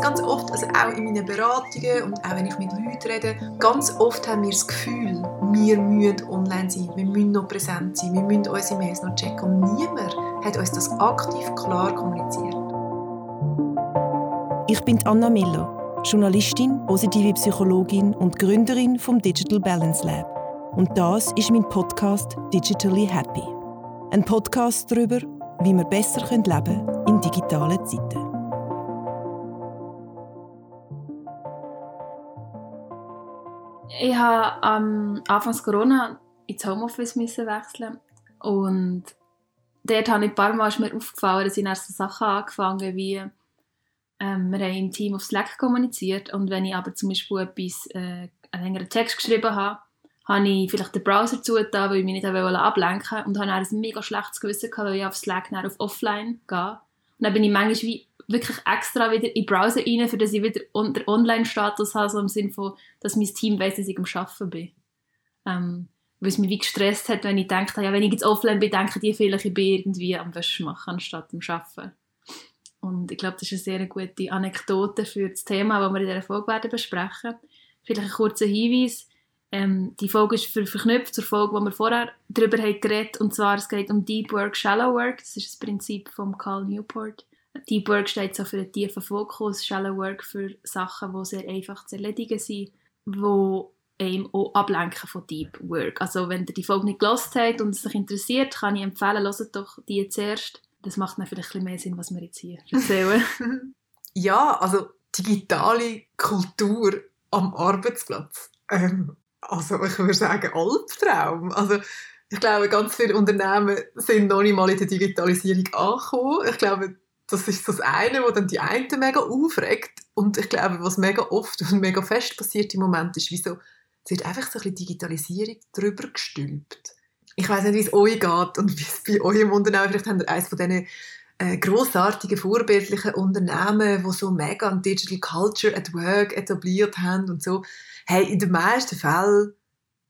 ganz, oft, also auch in meinen Beratungen und auch wenn ich mit Leuten rede, ganz oft haben wir das Gefühl, wir müssen online sein, wir müssen noch präsent sein, wir müssen unsere Mails noch checken. Und niemand hat uns das aktiv klar kommuniziert. Ich bin Anna Miller, Journalistin, positive Psychologin und Gründerin vom Digital Balance Lab. Und das ist mein Podcast Digitally Happy. Ein Podcast darüber, wie wir besser leben können in digitalen Zeiten. Ich habe am Anfang Corona ins Homeoffice müssen wechseln und dort habe ich ein paar Mal mir aufgefallen, dass ich erst Sachen angefangen wie ähm, wir haben im Team auf Slack kommuniziert und wenn ich aber zum Beispiel etwas, äh, einen längeren Text geschrieben habe, habe ich vielleicht den Browser zugetan, weil ich mich nicht ablenken wollte und habe dann ein mega schlechtes Gewissen gehabt, weil ich auf Slack auf Offline gehe. Und dann bin ich manchmal wie wirklich extra wieder in den Browser rein, für dass ich wieder den Online-Status habe, so im Sinne von, dass mein Team weiss, dass ich am Arbeiten bin. Ähm, weil es mich wie gestresst hat, wenn ich denke, ja, wenn ich jetzt offline bin, denken die vielleicht, ich bin irgendwie am Wäsche machen, anstatt am Arbeiten. Und ich glaube, das ist eine sehr gute Anekdote für das Thema, das wir in dieser Folge werden besprechen. Vielleicht ein kurzer Hinweis. Ähm, die Folge ist ver verknüpft zur Folge, die wir vorher darüber haben geredet und zwar es geht um Deep Work, Shallow Work. Das ist das Prinzip von Carl Newport. Deep Work steht so für einen tiefen Fokus, Shallow Work für Sachen, die sehr einfach zu erledigen sind, die einem auch ablenken von Deep Work. Also wenn ihr die Folge nicht gelost habt und es euch interessiert, kann ich empfehlen, hört doch die zuerst. Das macht dann vielleicht ein bisschen mehr Sinn, was wir jetzt hier erzählen. ja, also digitale Kultur am Arbeitsplatz. Ähm, also ich würde sagen Albtraum. Also ich glaube, ganz viele Unternehmen sind noch nicht mal in der Digitalisierung angekommen. Ich glaube, das ist das eine, was dann die einen mega aufregt. Und ich glaube, was mega oft und mega fest passiert im Moment, ist, wieso es wird einfach so ein bisschen Digitalisierung drüber gestülpt. Ich weiß nicht, wie es euch geht und wie es bei euch im Unternehmen, vielleicht habt ihr eines von diesen äh, grossartigen, vorbildlichen Unternehmen, die so mega an Digital Culture at Work etabliert haben und so. Hey, in den meisten Fällen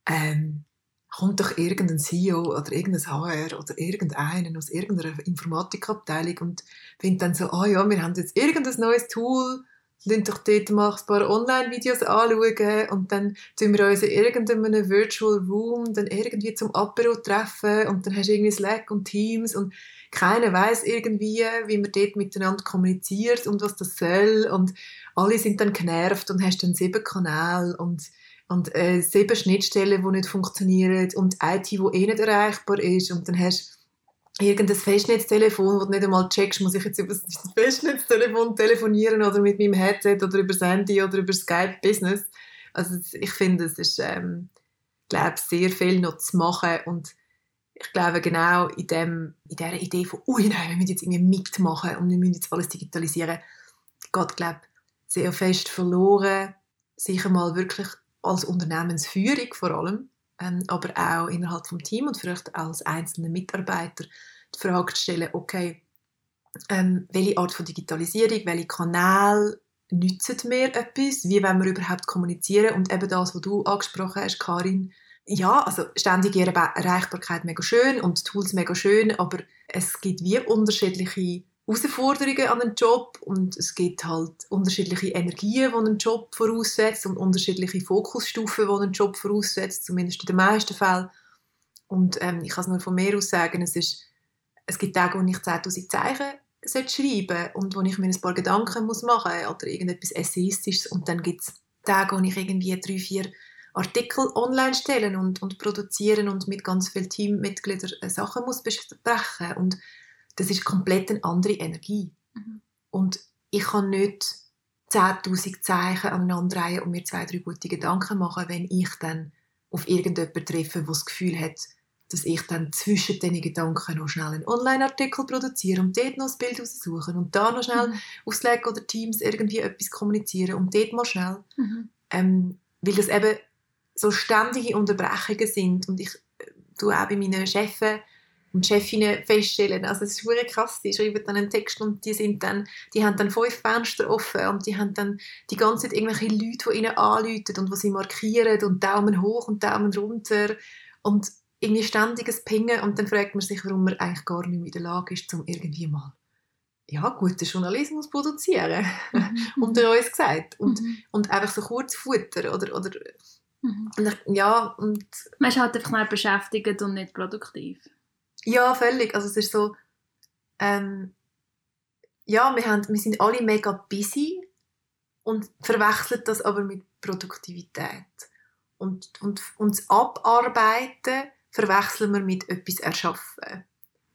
ähm, kommt doch irgendein CEO oder irgendein HR oder irgendeinen aus irgendeiner Informatikabteilung und findet dann so, ah oh ja, wir haben jetzt irgendein neues Tool, lassen doch dort mal ein paar Online-Videos anschauen und dann tun wir uns in irgendeinem Virtual Room dann irgendwie zum Apero treffen und dann hast du irgendwie Slack und Teams und keiner weiß irgendwie, wie man dort miteinander kommuniziert und was das soll und alle sind dann genervt und hast dann sieben Kanäle und und äh, sieben Schnittstellen, die nicht funktionieren und IT, die eh nicht erreichbar ist. Und dann hast du irgendein Festnetztelefon, wo du nicht einmal checkst, muss ich jetzt über das Festnetztelefon telefonieren oder mit meinem Headset oder über Handy oder über Skype Business. Also ich finde, es ist, ähm, glaube sehr viel noch zu machen. Und ich glaube genau in, dem, in dieser Idee von, ui nein, wir müssen jetzt irgendwie mitmachen und wir müssen jetzt alles digitalisieren, geht, glaube sehr fest verloren, sich einmal wirklich als Unternehmensführung vor allem, ähm, aber auch innerhalb vom Team und vielleicht als einzelne Mitarbeiter die Frage zu stellen, okay, ähm, welche Art von Digitalisierung, welche Kanäle nützen mir etwas, wie wollen wir überhaupt kommunizieren? Und eben das, was du angesprochen hast, Karin, ja, also ständige Erreichbarkeit mega schön und Tools mega schön, aber es gibt wie unterschiedliche Herausforderungen an einen Job und es gibt halt unterschiedliche Energien, die einen Job voraussetzt und unterschiedliche Fokusstufen, die einen Job voraussetzt, zumindest in den meisten Fällen. Und ähm, ich kann es nur von mir aus sagen, es, ist, es gibt Tage, wo ich 10'000 Zeichen schreiben und wo ich mir ein paar Gedanken muss machen muss oder irgendetwas Essayistisches und dann gibt es Tage, wo ich irgendwie drei, vier Artikel online stellen und, und produzieren und mit ganz vielen Teammitgliedern äh, Sachen muss besprechen und das ist komplett eine andere Energie. Mhm. Und ich kann nicht 10'000 Zeichen aneinander reihen und mir zwei, drei gute Gedanken machen, wenn ich dann auf irgendjemanden treffe, der das Gefühl hat, dass ich dann zwischen diesen Gedanken noch schnell einen Online-Artikel produziere und dort noch das Bild raussuchen und da noch schnell mhm. auf Slack oder Teams irgendwie etwas kommunizieren und dort mal schnell. Mhm. Ähm, weil das eben so ständige Unterbrechungen sind und ich äh, tue auch bei meinen Chefs und Chefinnen feststellen. Also es ist wirklich krass, die schreiben dann einen Text und die sind dann, die haben dann fünf Fenster offen und die haben dann die ganze Zeit irgendwelche Leute, die ihnen anrufen und die sie markieren und Daumen hoch und Daumen runter und irgendwie ständiges Pingen und dann fragt man sich, warum man eigentlich gar nicht mehr in der Lage ist, um irgendwie mal ja, guten Journalismus produzieren, Mhm. unter uns gesagt. Und, Mhm. und einfach so kurz Futter oder, oder Mhm. ich- ja, und Man ist halt einfach nicht beschäftigt und nicht produktiv. Ja, völlig. Also es ist so, ähm, ja, wir, haben, wir sind alle mega busy und verwechseln das aber mit Produktivität. Und, und uns abarbeiten verwechseln wir mit etwas erschaffen.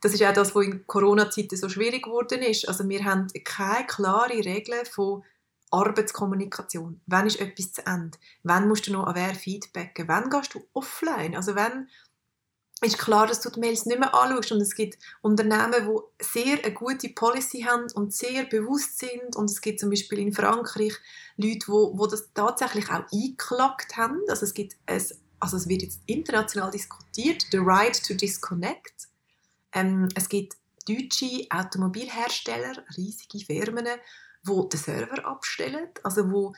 Das ist auch das, was in Corona-Zeiten so schwierig geworden ist. Also wir haben keine klare Regeln von Arbeitskommunikation. Wann ist etwas zu Ende? Wann musst du noch an wer feedbacken? Wann gehst du offline? Also wann ist klar, dass du die Mails nicht mehr anschaust und es gibt Unternehmen, die sehr eine gute Policy haben und sehr bewusst sind und es gibt zum Beispiel in Frankreich Leute, wo, wo das tatsächlich auch eingeklagt haben. Also es gibt ein, also es wird jetzt international diskutiert, the right to disconnect. Ähm, es gibt deutsche Automobilhersteller, riesige Firmen, die den Server abstellen, also wo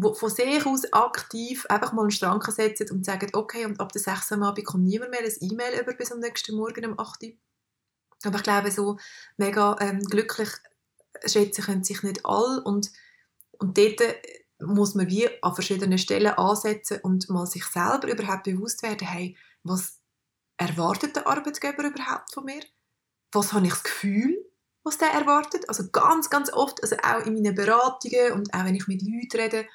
wo von sich aus aktiv einfach mal einen Strang setzen und sagen, okay, und ab der 6 Uhr am Abend kommt niemand mehr ein E-Mail über bis am nächsten Morgen um 8 Uhr. Aber ich glaube, so mega ähm, glücklich schätzen können sich nicht alle und, und dort äh, muss man wie an verschiedenen Stellen ansetzen und mal sich selber überhaupt bewusst werden, hey, was erwartet der Arbeitgeber überhaupt von mir? Was habe ich das Gefühl, was der erwartet? Also ganz, ganz oft, also auch in meinen Beratungen und auch wenn ich mit Leuten rede,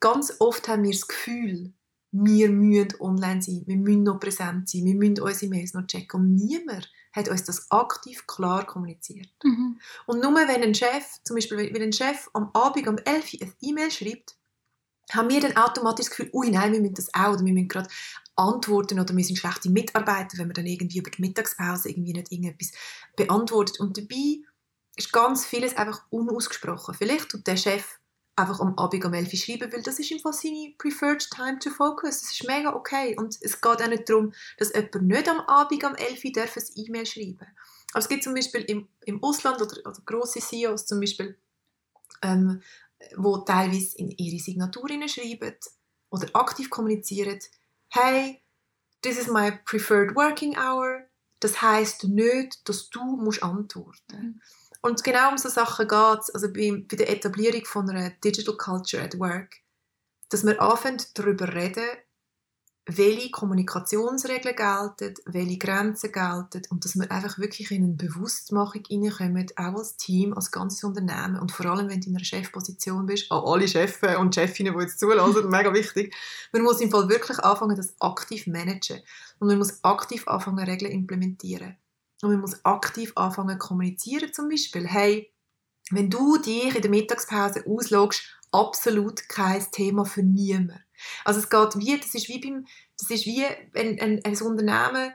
ganz oft haben wir das Gefühl, wir müssen online sein, wir müssen noch präsent sein, wir müssen unsere Mails noch checken. Und niemand hat uns das aktiv klar kommuniziert. Mhm. Und nur wenn ein Chef, zum Beispiel wenn ein Chef am Abend um 11 Uhr eine E-Mail schreibt, haben wir dann automatisch das Gefühl, ui nein, wir müssen das auch, oder wir müssen gerade antworten, oder wir sind schlechte Mitarbeiter, wenn wir dann irgendwie über die Mittagspause irgendwie nicht irgendetwas beantwortet. Und dabei ist ganz vieles einfach unausgesprochen. Vielleicht tut der Chef einfach am Abend um 11 Uhr schreiben, weil das ist im Fall seine preferred time to focus. Das ist mega okay. Und es geht auch nicht darum, dass jemand nicht am Abend um 11 Uhr darf ein E-Mail schreiben. Aber es gibt zum Beispiel im, im Ausland oder, oder grosse CEOs zum Beispiel, ähm, wo teilweise in ihre Signatur schreiben oder aktiv kommunizieren, hey, this is my preferred working hour. Das heißt nicht, dass du musst antworten Mhm. Und genau um so Sachen geht es, also bei, bei der Etablierung von einer Digital Culture at Work, dass wir anfangen darüber reden, welche Kommunikationsregeln gelten, welche Grenzen gelten und dass wir einfach wirklich in eine Bewusstmachung reinkommen, auch als Team, als ganzes Unternehmen und vor allem, wenn du in einer Chefposition bist, an alle Chefs und Chefinnen, die jetzt zulassen, mega wichtig, man muss im Fall wirklich anfangen, das aktiv managen. Und man muss aktiv anfangen, Regeln implementieren. Und man muss aktiv anfangen zu kommunizieren, zum Beispiel, hey, wenn du dich in der Mittagspause auslogst, absolut kein Thema für niemanden. Also es geht wie, das ist wie beim, das ist wie, wenn ein, ein Unternehmen,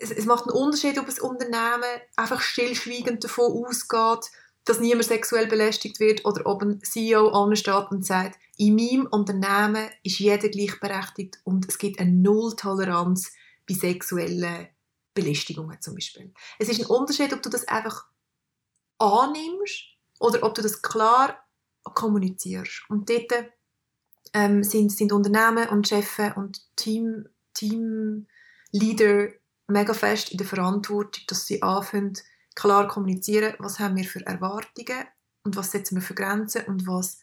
es, es macht einen Unterschied, ob ein Unternehmen einfach stillschweigend davon ausgeht, dass niemand sexuell belästigt wird oder ob ein CEO ansteht und sagt, in meinem Unternehmen ist jeder gleichberechtigt und es gibt eine Nulltoleranz bei sexuellen Belästigungen zum Beispiel. Es ist ein Unterschied, ob du das einfach annimmst oder ob du das klar kommunizierst. Und dort ähm, sind, sind Unternehmen und Chefs und Team, Teamleader mega fest in der Verantwortung, dass sie anfangen, klar kommunizieren, was haben wir für Erwartungen und was setzen wir für Grenzen und was,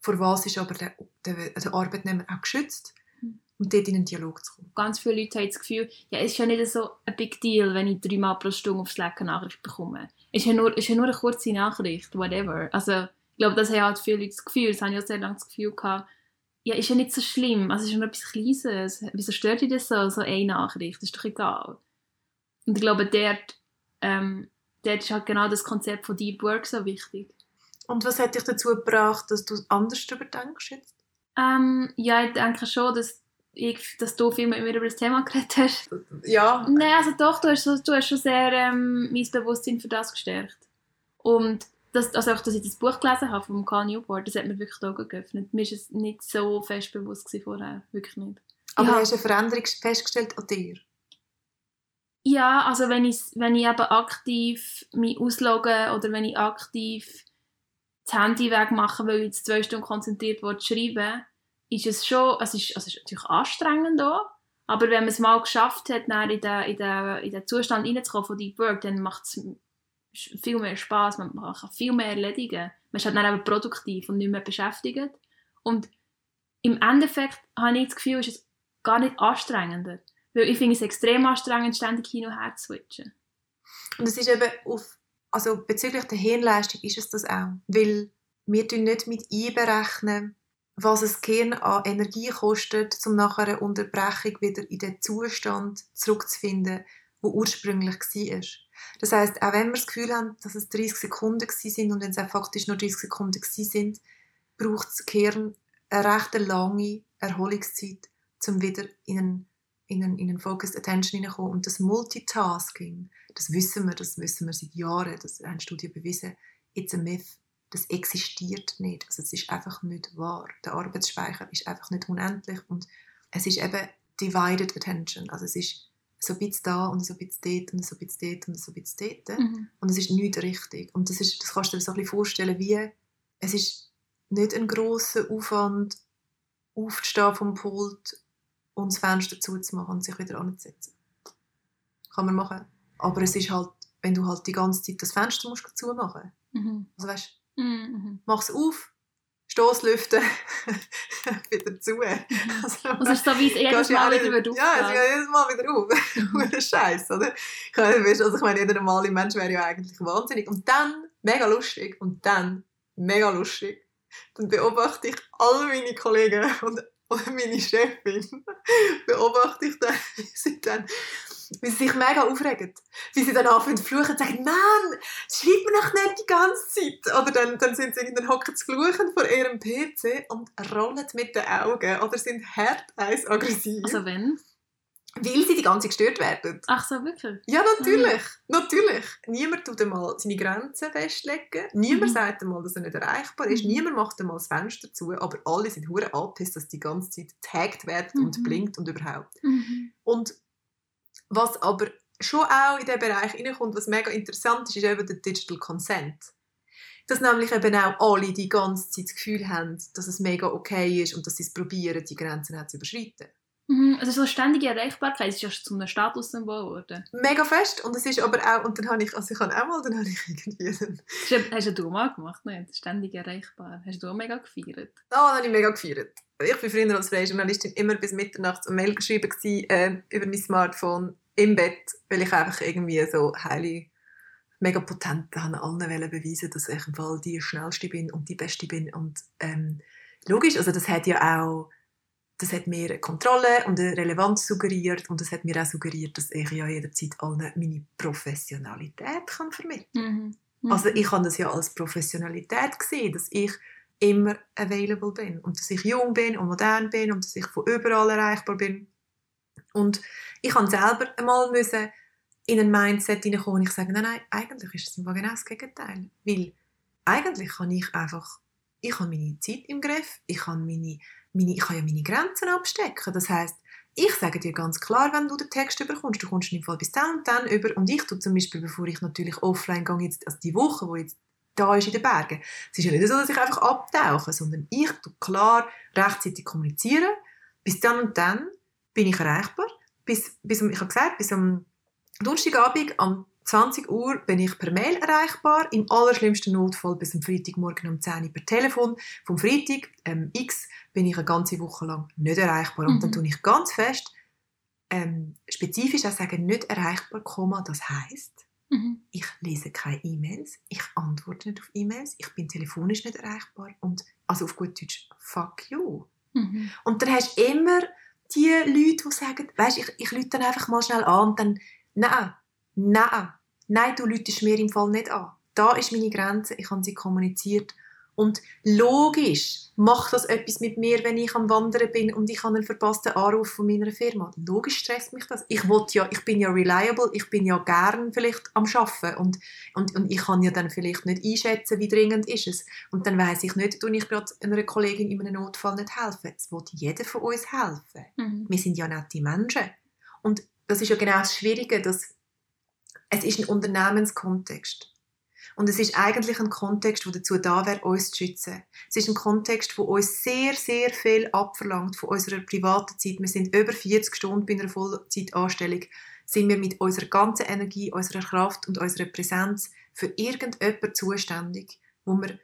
vor was ist aber der, der, der Arbeitnehmer auch geschützt und dort in einen Dialog zu kommen. Ganz viele Leute haben das Gefühl, ja, es ist ja nicht so ein Big Deal, wenn ich dreimal pro Stunde auf Slack eine Nachricht bekomme. Es ist ja nur, ist ja nur eine kurze Nachricht, whatever. Also, ich glaube, das haben halt viele Leute das Gefühl, das habe ich auch sehr lange das Gefühl gehabt, ja, ist ja nicht so schlimm, also es ist ja nur etwas Kleines. Wieso stört dich das so, so eine Nachricht? Das ist doch egal. Und ich glaube, dort, ähm, dort ist halt genau das Konzept von Deep Work so wichtig. Und was hat dich dazu gebracht, dass du anders darüber denkst jetzt? Ähm, ja, ich denke schon, dass, ich, dass du viel mit mir über das Thema geredet hast. Ja, Nein, also doch, du hast, du hast schon sehr ähm, mein Bewusstsein für das gestärkt. Und das, also auch, dass ich das Buch gelesen habe von Carl Newport, das hat mir wirklich die Augen geöffnet. Mir war es nicht so fest bewusst vorher, wirklich nicht. aber Ja. hast du eine Veränderung festgestellt an dir? Ja, also wenn ich, wenn ich eben aktiv mich auslogge oder wenn ich aktiv das Handy wegmache, weil ich jetzt zwei Stunden konzentriert will, schreiben, ist es schon, es ist, es ist natürlich anstrengend auch, aber wenn man es mal geschafft hat, in den, in den, in den Zustand reinzukommen von Deep Work, dann macht es viel mehr Spaß, man kann viel mehr erledigen. Man ist halt dann eben produktiv und nicht mehr beschäftigt. Und im Endeffekt habe ich das Gefühl, ist es gar nicht anstrengender. Weil ich finde es extrem anstrengend, ständig hin und her zu switchen. Und es ist eben auf, also bezüglich der Hirnleistung ist es das auch. Weil wir nicht mit einberechnen, was es Gehirn an Energie kostet, um nach einer Unterbrechung wieder in den Zustand zurückzufinden, wo ursprünglich war. Das heißt, auch wenn wir das Gefühl haben, dass es 30 Sekunden sind und wenn es auch faktisch nur 30 Sekunden sind, braucht das Gehirn eine recht lange Erholungszeit, um wieder in einen, in einen, in einen Focused Attention hineinzukommen. Und das Multitasking, das wissen wir, das wissen wir seit Jahren, das haben Studien bewiesen, it's a myth das existiert nicht. Also es ist einfach nicht wahr. Der Arbeitsspeicher ist einfach nicht unendlich und es ist eben divided attention. Also es ist so ein bisschen da und so ein bisschen dort und so ein bisschen dort und so ein bisschen dort. Mhm. Und es ist nicht richtig. Und das, ist, das kannst du dir so ein bisschen vorstellen, wie es ist nicht ein grosser Aufwand, aufzustehen vom Pult und das Fenster zuzumachen und sich wieder anzusetzen. Kann man machen. Aber es ist halt, wenn du halt die ganze Zeit das Fenster musst zumachen musst. Mhm. Also weißt, Mhm. Mach es auf, Stoßlüften, wieder zu. Mhm. Also, also ist so wie es jedes Mal wieder, wieder auf. Ja, es geht jedes Mal wieder auf. Mhm. Scheiß, oder? Also ich meine, jeder normale Mensch wäre ja eigentlich wahnsinnig. Und dann, mega lustig, und dann, mega lustig, dann beobachte ich alle meine Kollegen und, und meine Chefin, beobachte ich dann, wie sie dann wie sie sich mega aufregen. Wie sie dann anfangen zu fluchen und sagen, Mann, schreib mir doch nicht die ganze Zeit. Oder dann, dann sind sie dann hocken zu fluchen vor ihrem PC und rollen mit den Augen oder sind hart aggressiv. Also wenn? Weil sie die ganze Zeit gestört werden. Ach so, wirklich? Ja, natürlich. Mhm. Natürlich. Niemand tut einmal seine Grenzen festlegen. Niemand mhm. sagt einmal, dass er nicht erreichbar ist. Mhm. Niemand macht einmal das Fenster zu. Aber alle sind hure angepisst, dass die ganze Zeit getaggt werden und mhm. blinkt und überhaupt. Mhm. Und was aber schon auch in diesen Bereich hineinkommt, was mega interessant ist, ist eben der Digital Consent. Dass nämlich eben auch alle die ganze Zeit das Gefühl haben, dass es mega okay ist und dass sie es probieren, die Grenzen zu überschreiten. Mhm, also so ständige Erreichbarkeit ist ja schon zu einem Statussymbol geworden. Mega fest und es ist aber auch, und dann habe ich, also ich habe auch mal, dann habe ich irgendwie... Hast, hast du mal gemacht, nicht? Ständig erreichbar. Hast du auch mega gefeiert? Ja, oh, habe ich mega gefeiert. Ich war früher als freie Journalistin immer bis Mitternachts eine Mail geschrieben gewesen, äh, über mein Smartphone im Bett, weil ich einfach irgendwie so heilig mega potent an allen beweisen, dass ich im Fall die schnellste bin und die beste bin und ähm, logisch, also das hat ja auch das hat mir eine Kontrolle und eine Relevanz suggeriert und das hat mir auch suggeriert, dass ich ja jederzeit allen meine Professionalität kann vermitteln kann. Mhm. Also ich habe das ja als Professionalität gesehen, dass ich immer available bin und dass ich jung bin und modern bin und dass ich von überall erreichbar bin. Und ich habe selber einmal müssen in ein Mindset hineinkommen und ich sage, nein, nein, eigentlich ist es genau das Gegenteil. Weil eigentlich kann ich einfach, ich habe meine Zeit im Griff, ich kann, meine, meine, ich kann ja meine Grenzen abstecken. Das heißt, ich sage dir ganz klar, wenn du den Text überkommst, du kommst dem Fall bis dann und dann über. Und ich tue zum Beispiel, bevor ich natürlich offline gehe, jetzt, also die Woche, wo jetzt da ist in den Bergen, es ist ja nicht so, dass ich einfach abtauche, sondern ich tue klar rechtzeitig kommunizieren, bis dann und dann bin ich erreichbar. Bis, bis ich habe gesagt, bis am Donnerstagabend am 20 Uhr bin ich per Mail erreichbar, im allerschlimmsten Notfall bis am Freitagmorgen um 10 Uhr per Telefon. Vom Freitag ähm, X bin ich eine ganze Woche lang nicht erreichbar. Mhm. Und dann mhm. tue ich ganz fest ähm, spezifisch auch sagen, nicht erreichbar, das heißt, mhm. ich lese keine E-Mails, ich antworte nicht auf E-Mails, ich bin telefonisch nicht erreichbar und also auf gut Deutsch, fuck you. Mhm. Und dann hast du immer die Leute, die sagen, weißt, ich, ich lüte dann einfach mal schnell an und dann, nein, nein, nein, du lütest mir im Fall nicht an. Da ist meine Grenze, ich habe sie kommuniziert. Und logisch macht das etwas mit mir, wenn ich am Wandern bin und ich habe einen verpassten Anruf von meiner Firma. Logisch stresst mich das. Ich, ja, ich bin ja reliable, ich bin ja gern vielleicht am Arbeiten und, und, und ich kann ja dann vielleicht nicht einschätzen, wie dringend ist es. Und dann weiß ich nicht, tue ich gerade einer Kollegin in einem Notfall nicht helfen. Es will jeder von uns helfen. Mhm. Wir sind ja nette Menschen. Und das ist ja genau das Schwierige, dass es ist ein Unternehmenskontext. Und es ist eigentlich ein Kontext, der dazu da wäre, uns zu schützen. Es ist ein Kontext, der uns sehr, sehr viel abverlangt von unserer privaten Zeit. Wir sind über 40 Stunden bei einer Vollzeitanstellung sind wir mit unserer ganzen Energie, unserer Kraft und unserer Präsenz für irgendjemanden zuständig, wo wir,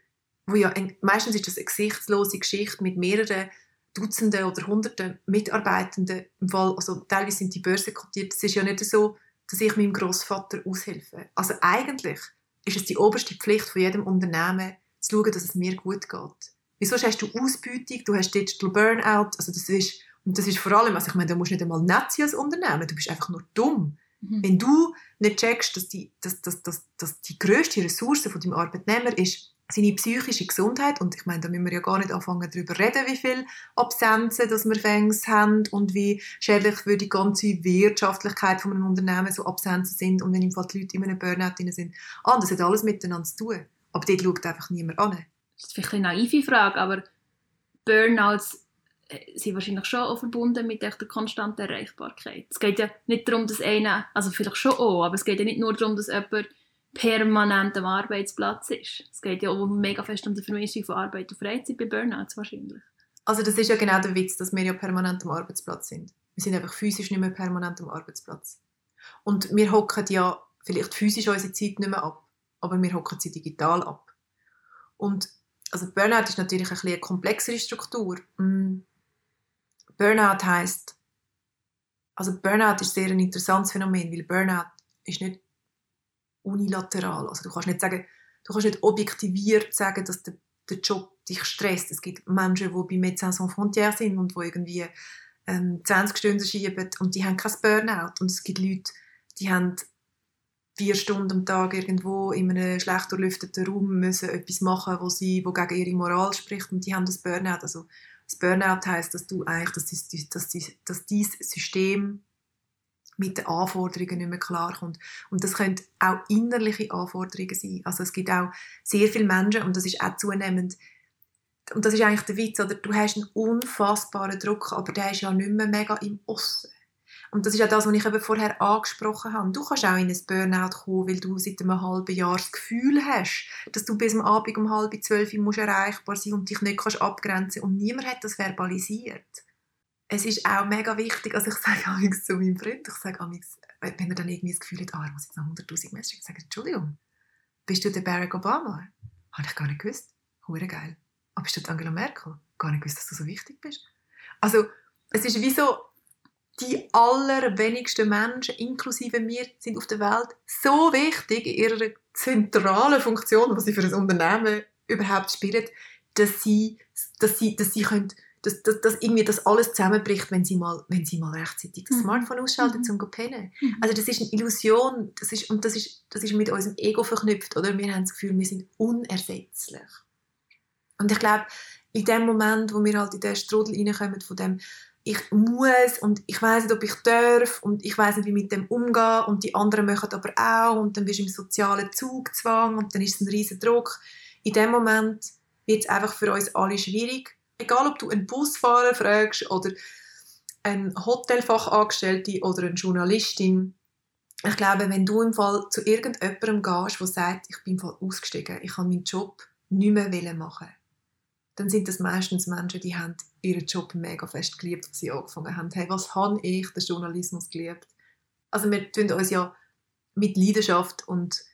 wo ja, meistens ist das eine gesichtslose Geschichte mit mehreren Dutzenden oder Hunderten Mitarbeitenden. Im Fall, also teilweise sind die Börsen kotiert. Es ist ja nicht so, dass ich meinem Großvater aushelfe. Also eigentlich ist es die oberste Pflicht von jedem Unternehmen, zu schauen, dass es mir gut geht. Wieso hast du Ausbeutung, du hast Digital Burnout, also das ist, und das ist vor allem, also ich meine, du musst nicht einmal nett sein als Unternehmen, du bist einfach nur dumm. Mhm. Wenn du nicht checkst, dass die, dass, dass, dass, dass die grösste Ressource von deinem Arbeitnehmer ist, seine psychische Gesundheit, und ich meine, da müssen wir ja gar nicht anfangen darüber reden, wie viele Absenzen dass wir fängs haben und wie schädlich für die ganze Wirtschaftlichkeit von einem Unternehmen so Absenzen sind und wenn im Fall die Leute in einem Burnout sind. Ah, das hat alles miteinander zu tun. Aber dort schaut einfach niemand an. Das ist vielleicht eine naive Frage, aber Burnouts äh, sind wahrscheinlich schon auch verbunden mit der konstanten Erreichbarkeit. Es geht ja nicht darum, dass einer, also vielleicht schon auch, aber es geht ja nicht nur darum, dass jemand permanent am Arbeitsplatz ist. Es geht ja auch mega fest um die Vermischung von Arbeit und Freizeit bei Burnouts wahrscheinlich. Also das ist ja genau der Witz, dass wir ja permanent am Arbeitsplatz sind. Wir sind einfach physisch nicht mehr permanent am Arbeitsplatz. Und wir hocken ja vielleicht physisch unsere Zeit nicht mehr ab, aber wir hocken sie digital ab. Und also Burnout ist natürlich ein eine komplexere Struktur. Mm. Burnout heißt, also Burnout ist sehr ein interessantes Phänomen, weil Burnout ist nicht unilateral. Also du kannst nicht sagen, du kannst nicht objektiviert sagen, dass der, der Job dich stresst. Es gibt Menschen, die bei Médecins Sans Frontières sind und die irgendwie ähm, 20 Stunden schieben und die haben kein Burnout. Und es gibt Leute, die haben vier Stunden am Tag irgendwo in einem schlecht durchlüfteten Raum müssen etwas machen, wo sie, wo gegen ihre Moral spricht und die haben das Burnout. Also das Burnout heißt, dass du eigentlich, dass, dass, dass, dass dieses System mit den Anforderungen nicht mehr klarkommt. Und das können auch innerliche Anforderungen sein. Also es gibt auch sehr viele Menschen, und das ist auch zunehmend, und das ist eigentlich der Witz, oder? du hast einen unfassbaren Druck, aber der ist ja nicht mehr mega im Osten. Und das ist ja das, was ich eben vorher angesprochen habe. Du kannst auch in ein Burnout kommen, weil du seit einem halben Jahr das Gefühl hast, dass du bis am Abend um halb zwölf musst erreichbar sein und dich nicht kannst abgrenzen und niemand hat das verbalisiert es ist auch mega wichtig, also ich sage amigs zu meinem Freund, ich sage amigs, wenn er dann irgendwie das Gefühl hat, ah, er muss jetzt noch 100'000 Messages schicken, sage Entschuldigung, bist du der Barack Obama? Habe ich gar nicht gewusst. Hure geil. Aber bist du Angela Merkel? Gar nicht gewusst, dass du so wichtig bist. Also, es ist wie so, die allerwenigsten Menschen, inklusive mir, sind auf der Welt so wichtig in ihrer zentralen Funktion, was sie für ein Unternehmen überhaupt spielen, dass sie, dass sie, dass sie können dass, dass, dass irgendwie das alles zusammenbricht, wenn sie mal, wenn sie mal rechtzeitig das mhm. Smartphone ausschalten, mhm. zum zu pennen. Mhm. Also das ist eine Illusion, das ist, und das ist, das ist mit unserem Ego verknüpft, oder? Wir haben das Gefühl, wir sind unersetzlich. Und ich glaube, in dem Moment, wo wir halt in den Strudel reinkommen, von dem, ich muss und ich weiß nicht, ob ich darf und ich weiß nicht, wie mit dem umgehen und die anderen machen aber auch und dann bist du im sozialen Zugzwang und dann ist es ein riesen Druck. In dem Moment wird es einfach für uns alle schwierig egal ob du einen Busfahrer fragst oder eine Hotelfachangestellte oder eine Journalistin, ich glaube, wenn du im Fall zu irgendjemandem gehst, der sagt, ich bin im Fall ausgestiegen, ich habe meinen Job nicht mehr machen dann sind das meistens Menschen, die haben ihren Job mega fest geliebt, als sie angefangen haben. Hey, was habe ich den Journalismus geliebt? Also wir tun uns ja mit Leidenschaft und,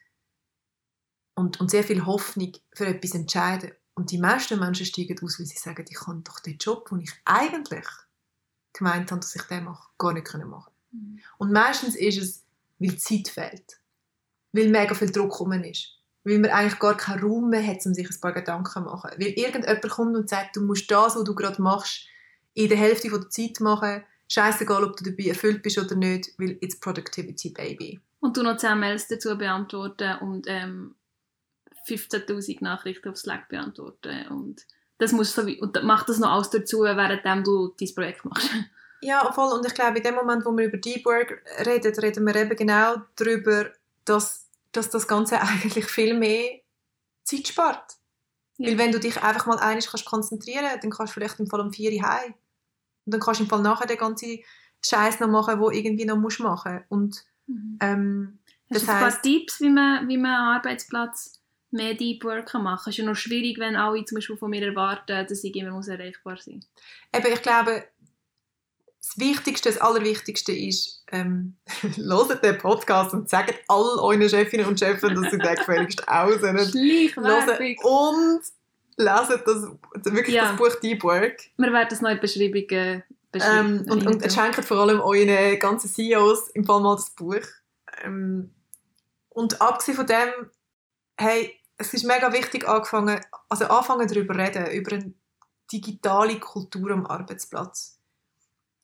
und, und sehr viel Hoffnung für etwas entscheiden. Und die meisten Menschen steigen aus, weil sie sagen, ich kann doch den Job, den ich eigentlich gemeint habe, dass ich den mache, gar nicht machen mhm. Und meistens ist es, weil Zeit fehlt. Weil mega viel Druck rum ist. Weil man eigentlich gar keinen Raum mehr hat, um sich ein paar Gedanken zu machen. Weil irgendjemand kommt und sagt, du musst das, was du gerade machst, in der Hälfte der Zeit machen. Scheißegal, ob du dabei erfüllt bist oder nicht, weil it's Productivity, baby. Und du noch 10 Mails dazu beantworten und ähm, 15'000 Nachrichten auf Slack beantworten und das muss so und mach das noch alles dazu, während du dein Projekt machst. Ja, voll. Und ich glaube, in dem Moment, wo wir über Deep Work reden, reden wir eben genau darüber, dass, dass das Ganze eigentlich viel mehr Zeit spart. Ja. Weil wenn du dich einfach mal einig kannst konzentrieren, dann kannst du vielleicht im Fall um vier heim. Und dann kannst du im Fall nachher den ganzen Scheiß noch machen, wo irgendwie noch musst machen. Und mhm. ähm, das Hast du heißt, ein paar Tipps, wie man, wie man einen Arbeitsplatz mehr Deep Work machen kann. Es ist ja noch schwierig, wenn alle zum Beispiel von mir erwarten, dass ich immer muss erreichbar sein muss. ich glaube, das Wichtigste, das Allerwichtigste ist, ähm, hört den Podcast und sagt all euren Chefinnen und Chefs, dass sie den gefälligst aussehen. Schleichwerbung. Und lesen das, wirklich Ja. das Buch Deep Work. Wir werden das noch in die Beschreibungen beschreiben. Ähm, und, und schenkt vor allem euren ganzen CEOs im Fall mal das Buch. Ähm, und abgesehen von dem, hey, es ist mega wichtig, angefangen, also anfangen darüber reden, über eine digitale Kultur am Arbeitsplatz.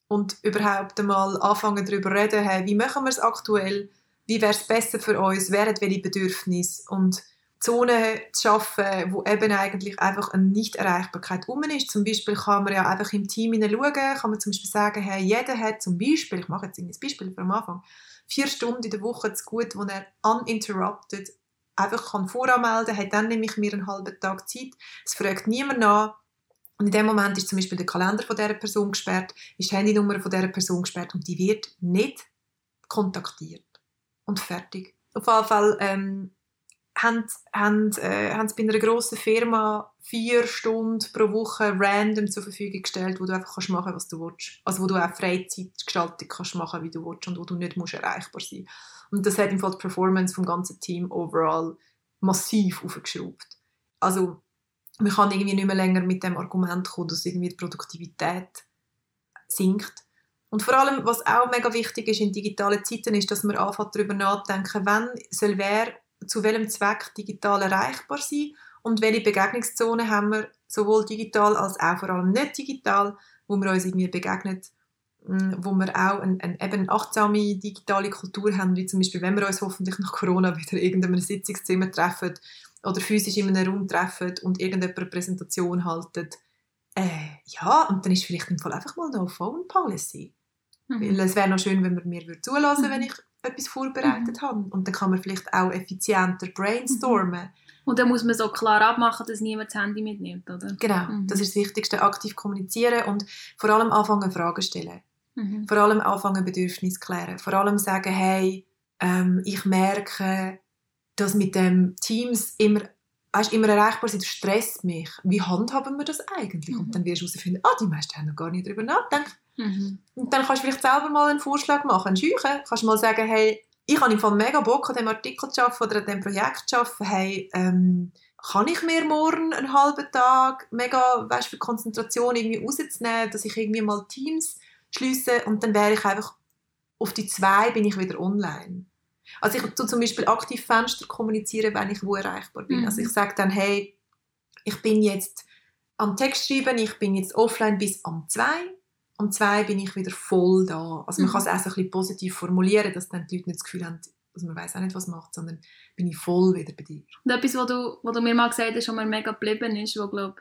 Und überhaupt einmal anfangen darüber reden, hey, wie machen wir es aktuell, wie wäre es besser für uns, hat welche Bedürfnisse und Zonen zu schaffen, wo eben eigentlich einfach eine Nichterreichbarkeit um ist. Zum Beispiel kann man ja einfach im Team hineinschauen, kann man zum Beispiel sagen, hey, jeder hat zum Beispiel, ich mache jetzt ein Beispiel am Anfang, vier Stunden in der Woche zu gut, wo er uninterrupted einfach kann voranmelden kann, hat dann nämlich mir einen halben Tag Zeit. Es fragt niemand nach. Und in dem Moment ist zum Beispiel der Kalender von dieser Person gesperrt, ist die Handynummer von dieser Person gesperrt und die wird nicht kontaktiert. Und fertig. Auf jeden Fall ähm, haben, haben, äh, haben sie bei einer grossen Firma vier Stunden pro Woche random zur Verfügung gestellt, wo du einfach kannst machen was du willst. Also wo du auch Freizeitgestaltung kannst machen, wie du willst und wo du nicht musst erreichbar sein Und das hat im Fall die Performance vom ganzen Team overall massiv aufgeschraubt. Also man kann irgendwie nicht mehr länger mit dem Argument kommen, dass irgendwie die Produktivität sinkt. Und vor allem, was auch mega wichtig ist in digitalen Zeiten, ist, dass man anfängt darüber nachdenken, wann soll wer zu welchem Zweck digital erreichbar sein und welche Begegnungszonen haben wir, sowohl digital als auch vor allem nicht digital, wo wir uns irgendwie begegnet, mh, wo wir auch eine, eine eben achtsame digitale Kultur haben, wie zum Beispiel, wenn wir uns hoffentlich nach Corona wieder in irgendeinem Sitzungszimmer treffen oder physisch in einem Raum treffen und irgendjemand eine Präsentation halten. Äh, ja, und dann ist vielleicht im Fall einfach mal noch Phone Policy. Weil Mhm. es wäre noch schön, wenn man mir würde zulassen Mhm. wenn ich etwas vorbereitet habe. Und dann kann man vielleicht auch effizienter brainstormen. Und dann muss man so klar abmachen, dass niemand das Handy mitnimmt, oder? Genau, Mhm. das ist das Wichtigste. Aktiv kommunizieren und vor allem anfangen Fragen stellen. Mhm. Vor allem anfangen Bedürfnisse klären. Vor allem sagen, hey, ähm, ich merke, dass mit dem Teams immer, weißt, immer erreichbar sind, stresst mich. Wie handhaben wir das eigentlich? Mhm. Und dann wirst du herausfinden, ah, die meisten haben noch gar nicht darüber nachgedacht. Mhm. Und dann kannst du vielleicht selber mal einen Vorschlag machen, einen Scheuchen. Kannst mal sagen, hey, ich habe im Fall mega Bock, an diesem Artikel zu arbeiten oder an diesem Projekt zu arbeiten. Hey, ähm, kann ich mir morgen einen halben Tag mega, weißt, für Konzentration irgendwie rauszunehmen, dass ich irgendwie mal Teams schließe und dann wäre ich einfach auf die zwei bin ich wieder online. Also ich tue zum Beispiel aktiv Fenster kommunizieren, wenn ich wo erreichbar bin. Mhm. Also ich sage dann, hey, ich bin jetzt am Text schreiben, ich bin jetzt offline bis am zwei um zwei bin ich wieder voll da. Also man Mhm. kann es auch so ein bisschen positiv formulieren, dass dann die Leute nicht das Gefühl haben, dass man weiß auch nicht, was macht, sondern bin ich voll wieder bei dir. Und etwas, was du, was du mir mal gesagt hast, was mir mega geblieben ist, wo, glaube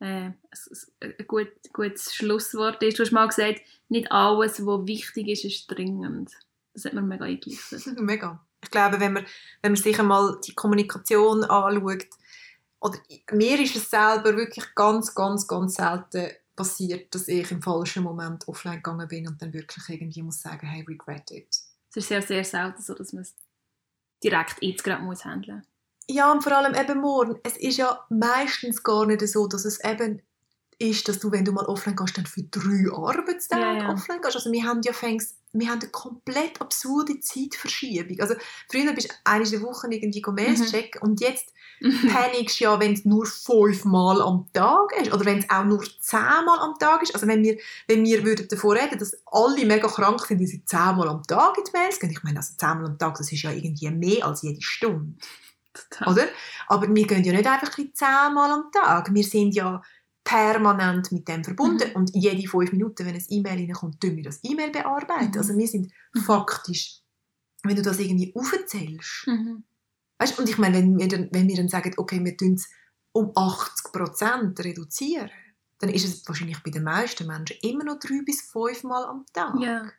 äh, ein, gut, gutes Schlusswort ist. Du hast mal gesagt, nicht alles, was wichtig ist, ist dringend. Das hat mir mega eingeleuchtet. Mega. Ich glaube, wenn man, wenn man sich einmal die Kommunikation anschaut, oder mir ist es selber wirklich ganz, ganz, ganz selten passiert, dass ich im falschen Moment offline gegangen bin und dann wirklich irgendwie muss sagen, hey, regret it. Es ist sehr, sehr selten so, dass man es direkt jetzt gerade muss handeln Ja, und vor allem eben morgen. Es ist ja meistens gar nicht so, dass es eben ist, dass du, wenn du mal offline gehst, dann für drei Arbeitstage Ja, ja. offline gehst. Also wir haben ja fängst, wir haben eine komplett absurde Zeitverschiebung. Also früher bist du eine in der Woche irgendwie Mails Mhm. checken und jetzt panikst du ja, wenn es nur fünfmal am Tag ist oder wenn es auch nur zehnmal am Tag ist. Also wenn wir, wenn wir würden davon reden, dass alle mega krank sind, die sie zehnmal am Tag in die Mails gehen. Ich meine, also zehnmal am Tag, das ist ja irgendwie mehr als jede Stunde. Total. Oder? Aber wir gehen ja nicht einfach ein zehnmal am Tag. Wir sind ja permanent mit dem verbunden. Mhm. Und jede fünf Minuten, wenn ein E-Mail reinkommt, tun wir das E-Mail bearbeiten. Mhm. Also wir sind faktisch, wenn du das irgendwie aufzählst. Mhm. Weißt, und ich meine, wenn wir, dann, wenn wir dann sagen, okay, wir tun es um 80% reduzieren, dann ist es wahrscheinlich bei den meisten Menschen immer noch drei bis fünf Mal am Tag. Ja.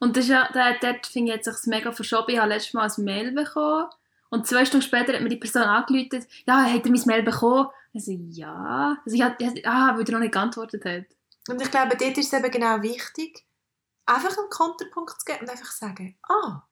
Und das ist ja, dort finde ich, hat sich mega verschoben. Ich habe letztes Mal ein Mail bekommen und zwei Stunden später hat mir die Person angerufen, ja, hat er mein Mail bekommen? Also, ja. Also, ich hatte, ah, weil er noch nicht geantwortet hat. Und ich glaube, dort ist es eben genau wichtig, einfach einen Konterpunkt zu geben und einfach sagen, ah,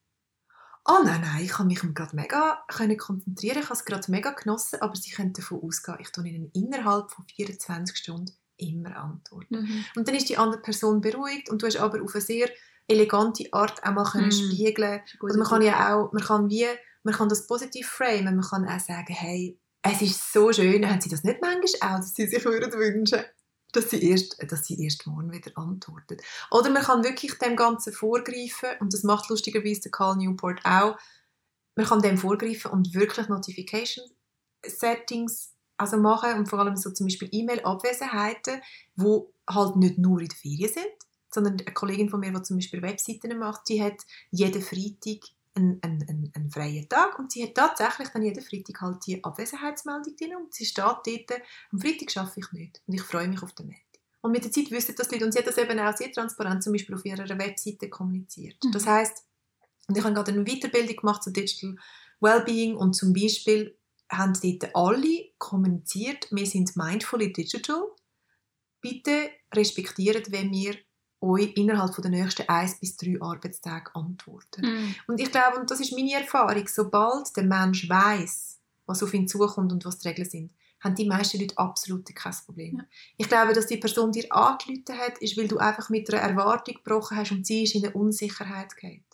oh nein, nein, ich kann mich gerade mega können konzentrieren, ich habe es gerade mega genossen, aber Sie können davon ausgehen, ich tue Ihnen innerhalb von 24 Stunden immer antworten. Mhm. Und dann ist die andere Person beruhigt und du hast aber auf eine sehr elegante Art auch mal können mhm. spiegeln. Also man kann ja auch, man kann wie, man kann das positiv framen, man kann auch sagen, hey, es ist so schön, haben Sie das nicht manchmal auch, dass Sie sich würden wünschen dass sie erst, dass sie erst morgen wieder antwortet. Oder man kann wirklich dem Ganzen vorgreifen und das macht lustigerweise der Carl Newport auch. Man kann dem vorgreifen und wirklich Notification Settings also machen und vor allem so zum Beispiel E-Mail-Abwesenheiten, wo halt nicht nur in der Ferien sind, sondern eine Kollegin von mir, die zum Beispiel Webseiten macht, die hat jeden Freitag einen, einen, einen, freien Tag und sie hat tatsächlich dann jeden Freitag halt die Abwesenheitsmeldung drin und sie steht dort, am Freitag schaffe ich nicht und ich freue mich auf den Montag. Und mit der Zeit wissen das Leute und sie hat das eben auch sehr transparent zum Beispiel auf ihrer Webseite kommuniziert. Mhm. Das heißt, und ich habe gerade eine Weiterbildung gemacht zu Digital Wellbeing und zum Beispiel haben dort alle kommuniziert, wir sind mindfully digital. Bitte respektiert, wenn wir euch innerhalb der nächsten eins bis drei Arbeitstage antworten. Mm. Und ich glaube, und das ist meine Erfahrung, sobald der Mensch weiß, was auf ihn zukommt und was die Regeln sind, haben die meisten Leute absolut kein Problem. Ja. Ich glaube, dass die Person dir angerufen hat, ist, weil du einfach mit einer Erwartung gebrochen hast und sie ist in eine Unsicherheit geht.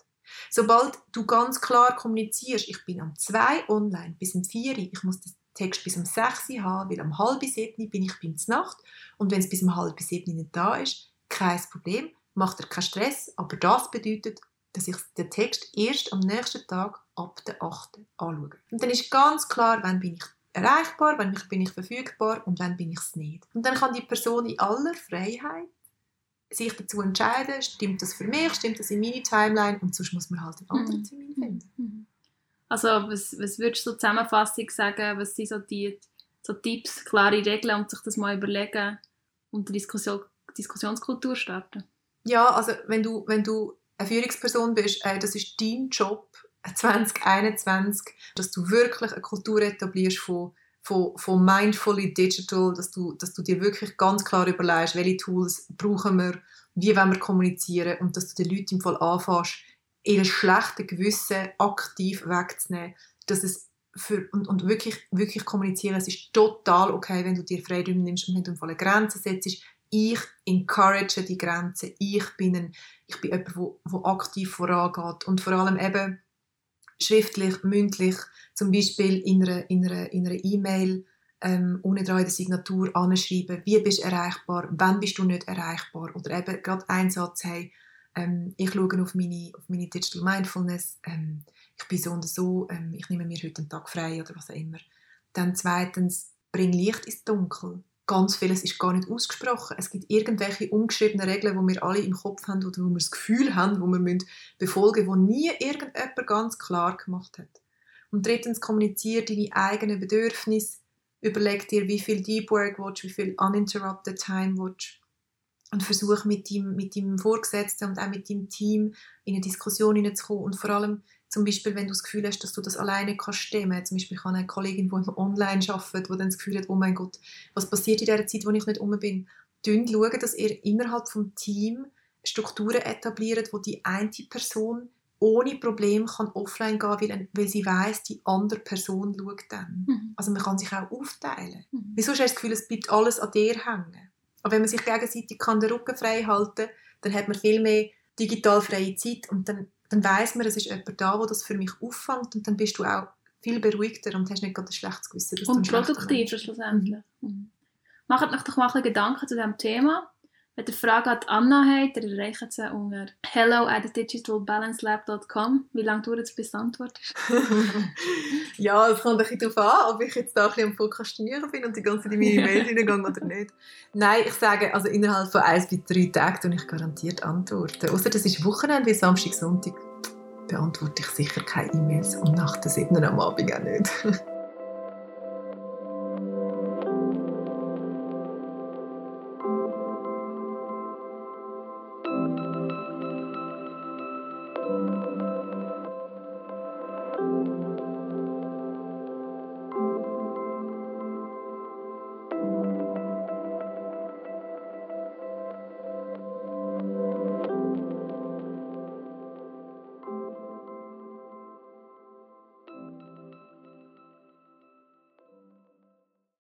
Sobald du ganz klar kommunizierst, ich bin am 2 online bis um 4 ich muss den Text bis um 6 haben, weil am halb 7 bin ich bin Nacht und wenn es bis um halb 7 nicht da ist, kein Problem, macht er keinen Stress, aber das bedeutet, dass ich den Text erst am nächsten Tag ab der 8. anschaue. Und dann ist ganz klar, wann bin ich erreichbar, wann bin ich verfügbar und wann bin ich es nicht. Und dann kann die Person in aller Freiheit sich dazu entscheiden, stimmt das für mich, stimmt das in meine Timeline und sonst muss man halt einen anderen mhm. Termin finden. Mhm. Also was, was würdest du so Zusammenfassung sagen, was sind so die so Tipps, klare Regeln und sich das mal überlegen und eine Diskussion, Diskussionskultur starten? Ja, also wenn du, wenn du eine Führungsperson bist, äh, das ist dein Job 2021, dass du wirklich eine Kultur etablierst von von, von Mindfully Digital, dass du, dass du dir wirklich ganz klar überlegst, welche Tools brauchen wir, wie wollen wir kommunizieren und dass du den Leuten im Fall anfängst, ihr schlechtes Gewissen aktiv wegzunehmen, dass es für, und, und wirklich, wirklich kommunizieren, es ist total okay, wenn du dir Freiraum nimmst und wenn du im Fall eine Grenze setzt, ich encourage die Grenze, ich bin, ein, ich bin jemand, der aktiv vorangeht. Und vor allem eben schriftlich, mündlich, zum Beispiel in einer in E-Mail ähm, ohne dran in der Signatur anschreiben, wie bist du erreichbar, wann bist du nicht erreichbar? Oder eben gerade ein Satz, hey, ähm, ich schaue auf meine, auf meine Digital Mindfulness, ähm, ich bin so und so, ähm, ich nehme mir heute einen Tag frei oder was auch immer. Dann zweitens, bring Licht ins Dunkel ganz vieles ist gar nicht ausgesprochen. Es gibt irgendwelche ungeschriebenen Regeln, die wir alle im Kopf haben oder wo wir das Gefühl haben, wo wir befolgen müssen, die nie irgendjemand ganz klar gemacht hat. Und drittens, kommuniziere deine eigenen Bedürfnisse. Überleg dir, wie viel Deep Work willst, wie viel Uninterrupted Time willst. Und versuch mit deinem, mit deinem Vorgesetzten und auch mit deinem Team in eine Diskussion hineinzukommen. Und vor allem, zum Beispiel, wenn du das Gefühl hast, dass du das alleine kannst stemmen. Zum Beispiel, ich habe eine Kollegin, die online arbeitet, die dann das Gefühl hat, oh mein Gott, was passiert in der Zeit, wo ich nicht um bin? Dünn schauen, dass ihr innerhalb des Teams Strukturen etabliert, wo die eine Person ohne Problem kann offline gehen weil, weil sie weiß, die andere Person schaut dann. Mhm. Also man kann sich auch aufteilen. Mhm. Wieso hast du das Gefühl, es bleibt alles an dir hängen? Aber wenn man sich gegenseitig kann den Rücken frei halten kann, dann hat man viel mehr digital freie Zeit und dann dann weiß man, es ist jemand da, der das für mich auffängt und dann bist du auch viel beruhigter und hast nicht gerade ein schlechtes Gewissen. Und produktiver schlussendlich. Mhm. Macht euch doch mal ein Gedanken zu diesem Thema. Wenn ihr Fragen an Anna habt, dann erreicht sie unter hello at digitalbalancelab.com. Wie lange dauert es, bis du antwortest? ja, es kommt ein bisschen darauf an, ob ich jetzt da ein bisschen am Prokrastinieren bin und die ganze Zeit in meine Mails hineingehe oder nicht. Nein, ich sage, also innerhalb von eins bis drei Tagen tue ich garantiert antworten. Außer das ist Wochenende, wie Samstag, Sonntag beantworte ich sicher keine E-Mails und nach der 7. am Abend auch nicht.